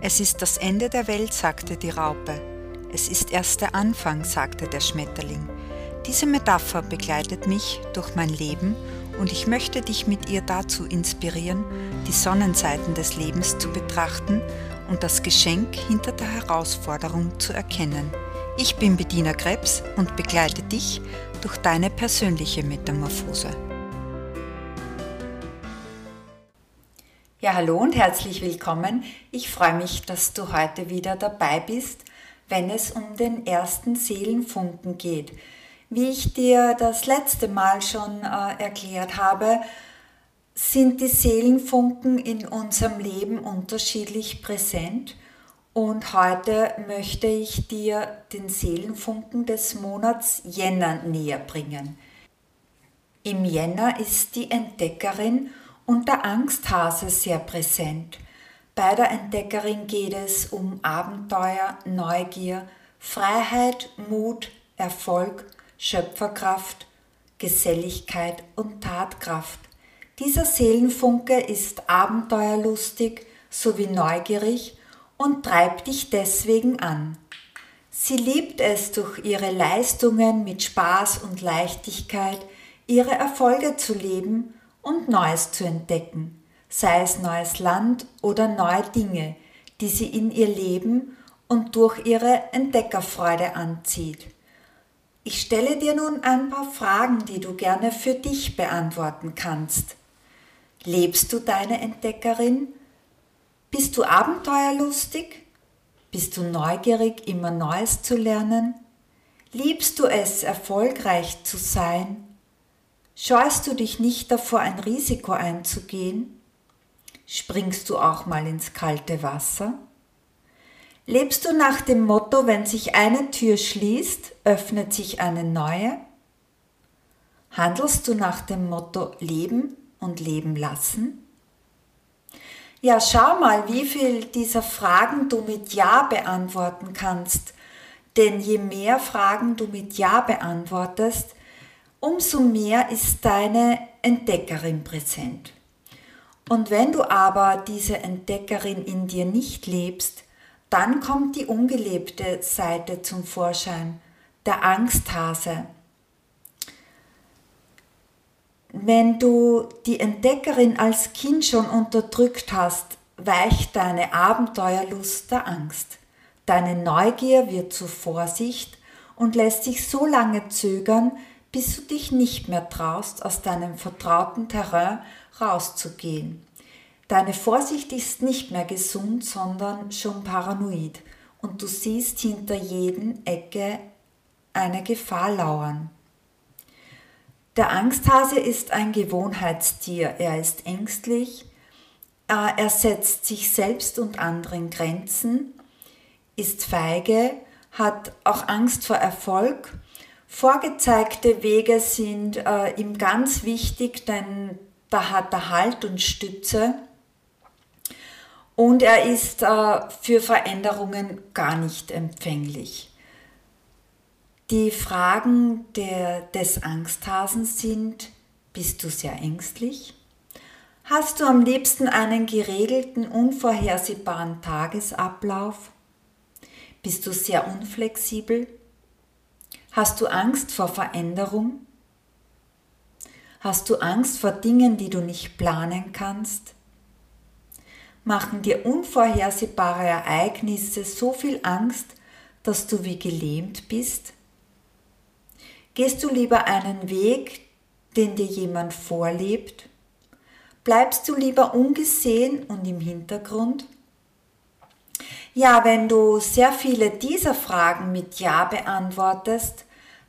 Es ist das Ende der Welt, sagte die Raupe. Es ist erst der Anfang, sagte der Schmetterling. Diese Metapher begleitet mich durch mein Leben und ich möchte dich mit ihr dazu inspirieren, die Sonnenseiten des Lebens zu betrachten und das Geschenk hinter der Herausforderung zu erkennen. Ich bin Bediener Krebs und begleite dich durch deine persönliche Metamorphose. Ja, hallo und herzlich willkommen. Ich freue mich, dass du heute wieder dabei bist, wenn es um den ersten Seelenfunken geht. Wie ich dir das letzte Mal schon äh, erklärt habe, sind die Seelenfunken in unserem Leben unterschiedlich präsent und heute möchte ich dir den Seelenfunken des Monats Jänner näher bringen. Im Jänner ist die Entdeckerin und der Angsthase sehr präsent. Bei der Entdeckerin geht es um Abenteuer, Neugier, Freiheit, Mut, Erfolg, Schöpferkraft, Geselligkeit und Tatkraft. Dieser Seelenfunke ist abenteuerlustig sowie neugierig und treibt dich deswegen an. Sie liebt es, durch ihre Leistungen mit Spaß und Leichtigkeit ihre Erfolge zu leben und Neues zu entdecken, sei es neues Land oder neue Dinge, die sie in ihr Leben und durch ihre Entdeckerfreude anzieht. Ich stelle dir nun ein paar Fragen, die du gerne für dich beantworten kannst. Lebst du deine Entdeckerin? Bist du abenteuerlustig? Bist du neugierig, immer Neues zu lernen? Liebst du es, erfolgreich zu sein? Scheust du dich nicht davor, ein Risiko einzugehen? Springst du auch mal ins kalte Wasser? Lebst du nach dem Motto, wenn sich eine Tür schließt, öffnet sich eine neue? Handelst du nach dem Motto Leben und Leben lassen? Ja, schau mal, wie viel dieser Fragen du mit Ja beantworten kannst. Denn je mehr Fragen du mit Ja beantwortest, umso mehr ist deine Entdeckerin präsent. Und wenn du aber diese Entdeckerin in dir nicht lebst, dann kommt die ungelebte Seite zum Vorschein, der Angsthase. Wenn du die Entdeckerin als Kind schon unterdrückt hast, weicht deine Abenteuerlust der Angst. Deine Neugier wird zu Vorsicht und lässt sich so lange zögern, bis du dich nicht mehr traust, aus deinem vertrauten Terrain rauszugehen. Deine Vorsicht ist nicht mehr gesund, sondern schon paranoid und du siehst hinter jeden Ecke eine Gefahr lauern. Der Angsthase ist ein Gewohnheitstier. Er ist ängstlich, er setzt sich selbst und anderen Grenzen, ist feige, hat auch Angst vor Erfolg Vorgezeigte Wege sind äh, ihm ganz wichtig, denn da hat er Halt und Stütze. Und er ist äh, für Veränderungen gar nicht empfänglich. Die Fragen der, des Angsthasen sind, bist du sehr ängstlich? Hast du am liebsten einen geregelten, unvorhersehbaren Tagesablauf? Bist du sehr unflexibel? Hast du Angst vor Veränderung? Hast du Angst vor Dingen, die du nicht planen kannst? Machen dir unvorhersehbare Ereignisse so viel Angst, dass du wie gelähmt bist? Gehst du lieber einen Weg, den dir jemand vorlebt? Bleibst du lieber ungesehen und im Hintergrund? Ja, wenn du sehr viele dieser Fragen mit Ja beantwortest,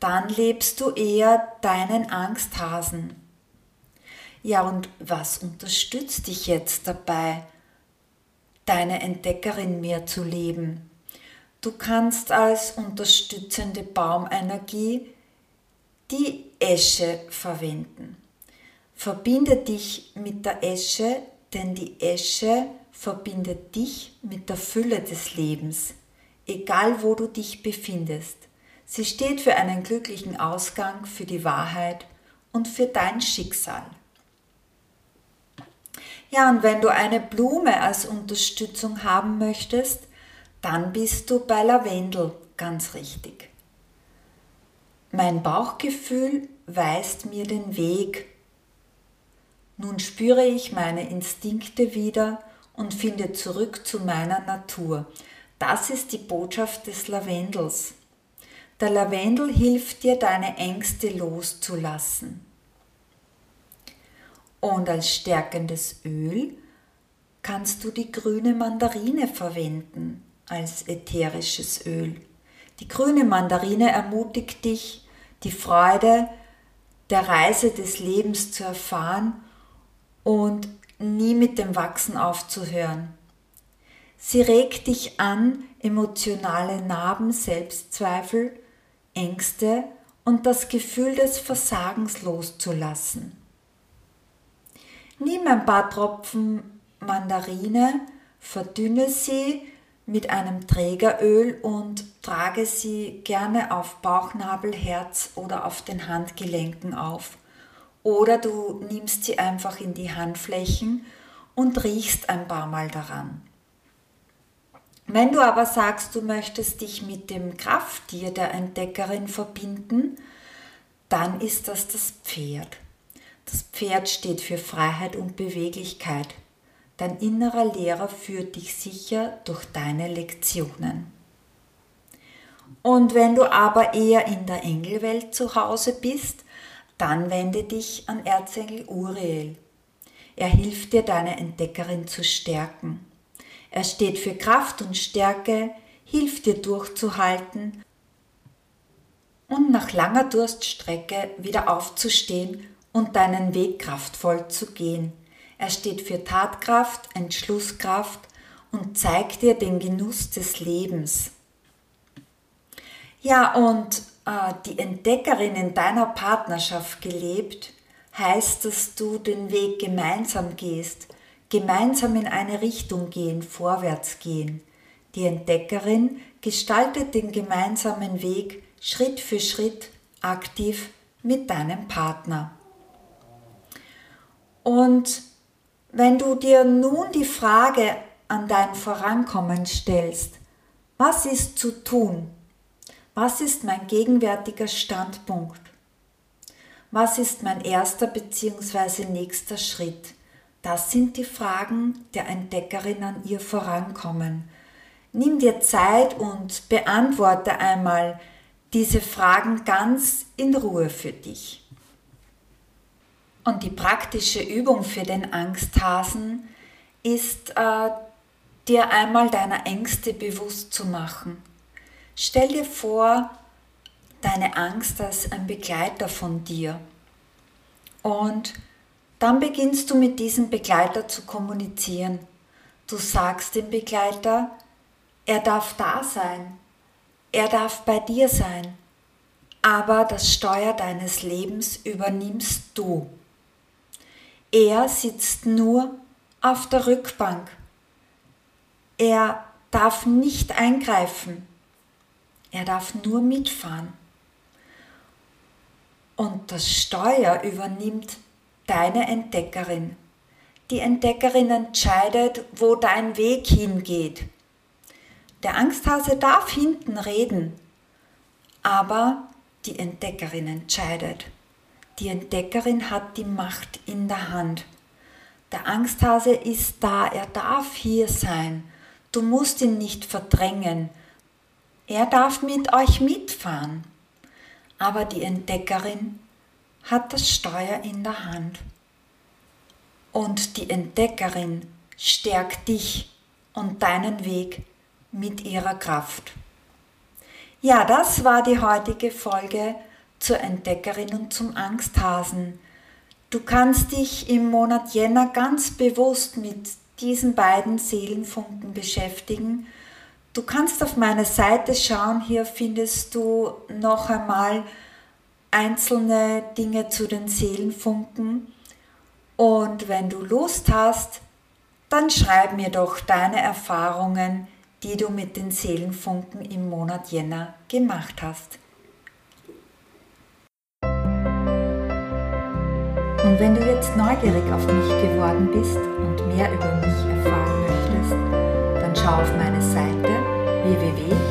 dann lebst du eher deinen Angsthasen. Ja, und was unterstützt dich jetzt dabei, deine Entdeckerin mehr zu leben? Du kannst als unterstützende Baumenergie die Esche verwenden. Verbinde dich mit der Esche, denn die Esche verbindet dich mit der Fülle des Lebens, egal wo du dich befindest. Sie steht für einen glücklichen Ausgang, für die Wahrheit und für dein Schicksal. Ja, und wenn du eine Blume als Unterstützung haben möchtest, dann bist du bei Lavendel ganz richtig. Mein Bauchgefühl weist mir den Weg. Nun spüre ich meine Instinkte wieder und finde zurück zu meiner Natur. Das ist die Botschaft des Lavendels. Der Lavendel hilft dir, deine Ängste loszulassen. Und als stärkendes Öl kannst du die grüne Mandarine verwenden als ätherisches Öl. Die grüne Mandarine ermutigt dich, die Freude der Reise des Lebens zu erfahren und nie mit dem Wachsen aufzuhören. Sie regt dich an, emotionale Narben, Selbstzweifel, Ängste und das Gefühl des Versagens loszulassen. Nimm ein paar Tropfen Mandarine, verdünne sie mit einem Trägeröl und trage sie gerne auf Bauchnabel, Herz oder auf den Handgelenken auf. Oder du nimmst sie einfach in die Handflächen und riechst ein paar Mal daran. Wenn du aber sagst, du möchtest dich mit dem Krafttier der Entdeckerin verbinden, dann ist das das Pferd. Das Pferd steht für Freiheit und Beweglichkeit. Dein innerer Lehrer führt dich sicher durch deine Lektionen. Und wenn du aber eher in der Engelwelt zu Hause bist, dann wende dich an Erzengel Uriel. Er hilft dir, deine Entdeckerin zu stärken. Er steht für Kraft und Stärke, hilft dir durchzuhalten und nach langer Durststrecke wieder aufzustehen und deinen Weg kraftvoll zu gehen. Er steht für Tatkraft, Entschlusskraft und zeigt dir den Genuss des Lebens. Ja, und äh, die Entdeckerin in deiner Partnerschaft gelebt, heißt, dass du den Weg gemeinsam gehst, gemeinsam in eine Richtung gehen, vorwärts gehen. Die Entdeckerin gestaltet den gemeinsamen Weg Schritt für Schritt aktiv mit deinem Partner. Und wenn du dir nun die Frage an dein Vorankommen stellst, was ist zu tun? Was ist mein gegenwärtiger Standpunkt? Was ist mein erster bzw. nächster Schritt? Das sind die Fragen der Entdeckerin an ihr Vorankommen. Nimm dir Zeit und beantworte einmal diese Fragen ganz in Ruhe für dich. Und die praktische Übung für den Angsthasen ist, äh, dir einmal deiner Ängste bewusst zu machen. Stell dir vor, deine Angst als ein Begleiter von dir. Und dann beginnst du mit diesem Begleiter zu kommunizieren. Du sagst dem Begleiter, er darf da sein, er darf bei dir sein, aber das Steuer deines Lebens übernimmst du. Er sitzt nur auf der Rückbank. Er darf nicht eingreifen. Er darf nur mitfahren. Und das Steuer übernimmt deine Entdeckerin. Die Entdeckerin entscheidet, wo dein Weg hingeht. Der Angsthase darf hinten reden, aber die Entdeckerin entscheidet. Die Entdeckerin hat die Macht in der Hand. Der Angsthase ist da, er darf hier sein. Du musst ihn nicht verdrängen. Er darf mit euch mitfahren. Aber die Entdeckerin hat das Steuer in der Hand. Und die Entdeckerin stärkt dich und deinen Weg mit ihrer Kraft. Ja, das war die heutige Folge zur Entdeckerin und zum Angsthasen. Du kannst dich im Monat Jänner ganz bewusst mit diesen beiden Seelenfunken beschäftigen. Du kannst auf meine Seite schauen, hier findest du noch einmal einzelne Dinge zu den Seelenfunken. Und wenn du Lust hast, dann schreib mir doch deine Erfahrungen, die du mit den Seelenfunken im Monat Jänner gemacht hast. Und wenn du jetzt neugierig auf mich geworden bist und mehr über mich erfahren möchtest, dann schau auf meine Seite www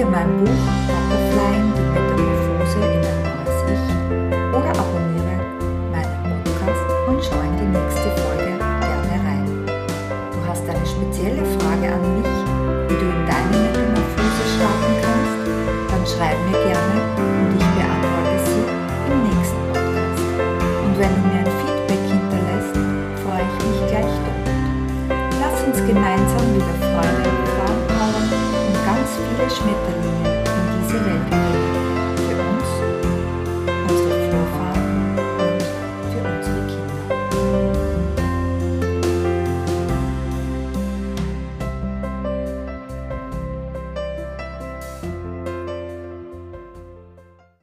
dir mein Buch Butterfly, die Metamorphose in ein neues Ich oder abonniere meinen Podcast und schau in die nächste Folge.